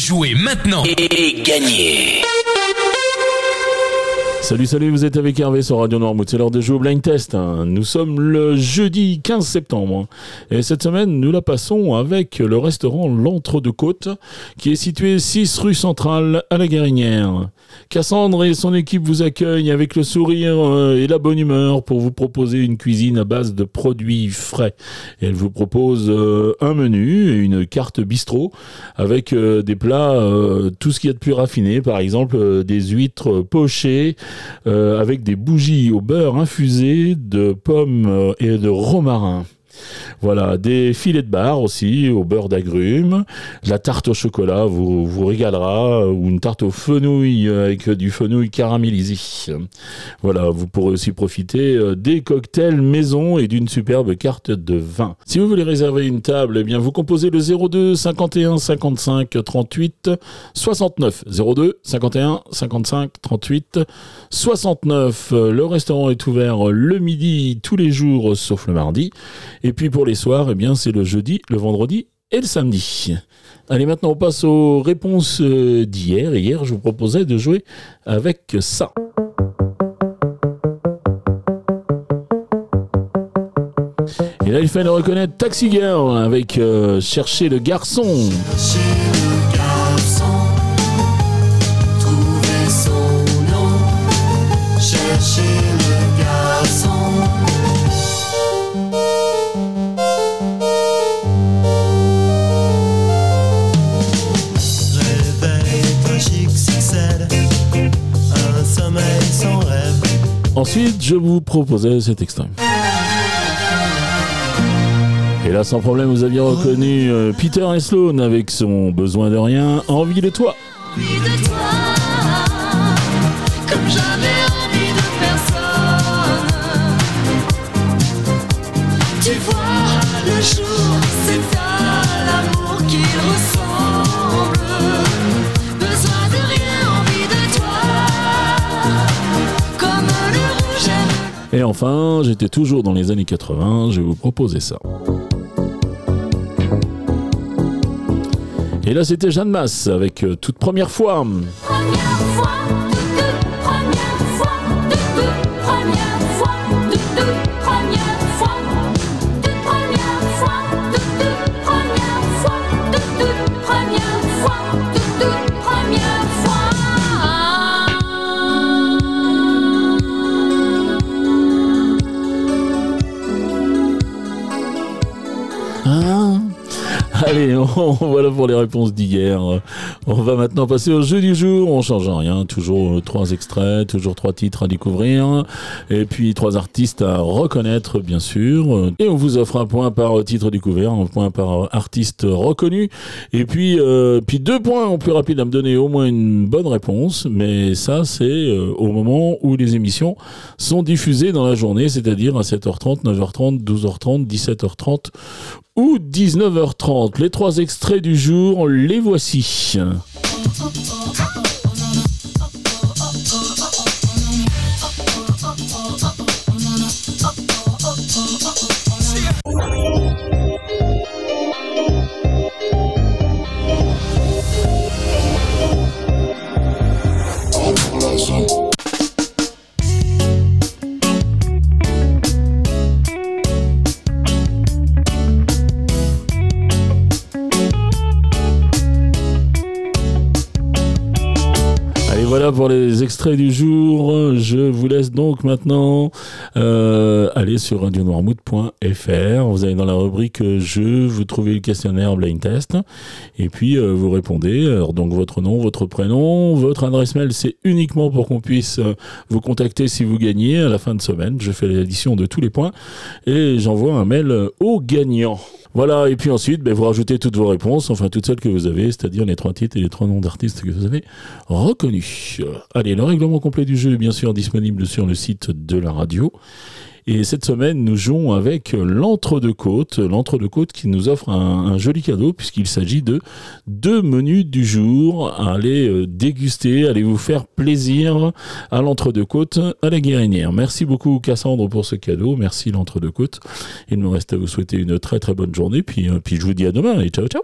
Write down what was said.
Jouez maintenant et gagnez Salut, salut, vous êtes avec Hervé sur Radio Noirmouth. C'est l'heure de jouer au blind test. Hein. Nous sommes le jeudi 15 septembre. Et cette semaine, nous la passons avec le restaurant L'Entre-deux-Côtes, qui est situé 6 rue Centrale à la Guérinière. Cassandre et son équipe vous accueillent avec le sourire euh, et la bonne humeur pour vous proposer une cuisine à base de produits frais. elle vous propose euh, un menu et une carte bistrot avec euh, des plats, tout ce qu'il y a de plus raffiné, par exemple des huîtres pochées, avec des bougies au beurre infusé de pommes et de romarin. Voilà, des filets de bar aussi au beurre d'agrumes. La tarte au chocolat vous, régalera, ou une tarte aux fenouil avec du fenouil caramélisé. Voilà, vous pourrez aussi profiter euh, des cocktails maison et d'une superbe carte de vin. Si vous voulez réserver une table, eh bien vous composez le 02 51 55 38 69. 02 51 55 38 69. Le restaurant est ouvert le midi tous les jours sauf le mardi. Et puis pour les soirs, eh bien, c'est le jeudi, le vendredi et le samedi. Allez, maintenant on passe aux réponses euh, d'hier. Hier, je vous proposais de jouer avec ça. Et là, il fallait reconnaître Taxi Girl avec euh, Chercher le garçon. Ensuite, je vous proposais cet extrait. Et là, sans problème, vous aviez reconnu euh, Peter Sloan avec son besoin de rien, envie de toi. Envie de toi, Et enfin, j'étais toujours dans les années 80, je vais vous proposer ça. Et là, c'était Jeanne Masse avec euh, toute première fois. Première fois. Allez, voilà pour les réponses d'hier. On va maintenant passer au jeu du jour. On change rien. Toujours trois extraits, toujours trois titres à découvrir. Et puis trois artistes à reconnaître, bien sûr. Et on vous offre un point par titre découvert, un point par artiste reconnu. Et puis, euh, puis deux points en plus rapide à me donner au moins une bonne réponse. Mais ça, c'est euh, au moment où les émissions sont diffusées dans la journée, c'est-à-dire à 7h30, 9h30, 12h30, 17h30 ou 19h30. Les trois extraits du jour, les voici. Voilà pour les extraits du jour. Je vous laisse donc maintenant euh, aller sur radionoirmouth.fr. Vous allez dans la rubrique jeu, vous trouvez le questionnaire blind test et puis euh, vous répondez. Donc votre nom, votre prénom, votre adresse mail, c'est uniquement pour qu'on puisse euh, vous contacter si vous gagnez à la fin de semaine. Je fais l'addition de tous les points et j'envoie un mail au gagnant. Voilà, et puis ensuite, ben, vous rajoutez toutes vos réponses, enfin toutes celles que vous avez, c'est-à-dire les trois titres et les trois noms d'artistes que vous avez reconnus. Allez, le règlement complet du jeu est bien sûr disponible sur le site de la radio. Et cette semaine, nous jouons avec l'Entre-deux-Côtes. L'Entre-deux-Côtes qui nous offre un, joli cadeau puisqu'il s'agit de deux menus du jour à aller euh, déguster, allez vous faire plaisir à l'Entre-deux-Côtes à la Guérinière. Merci beaucoup Cassandre pour ce cadeau. Merci l'Entre-deux-Côtes. Il me reste à vous souhaiter une très très bonne journée. Puis, euh, puis je vous dis à demain et ciao ciao.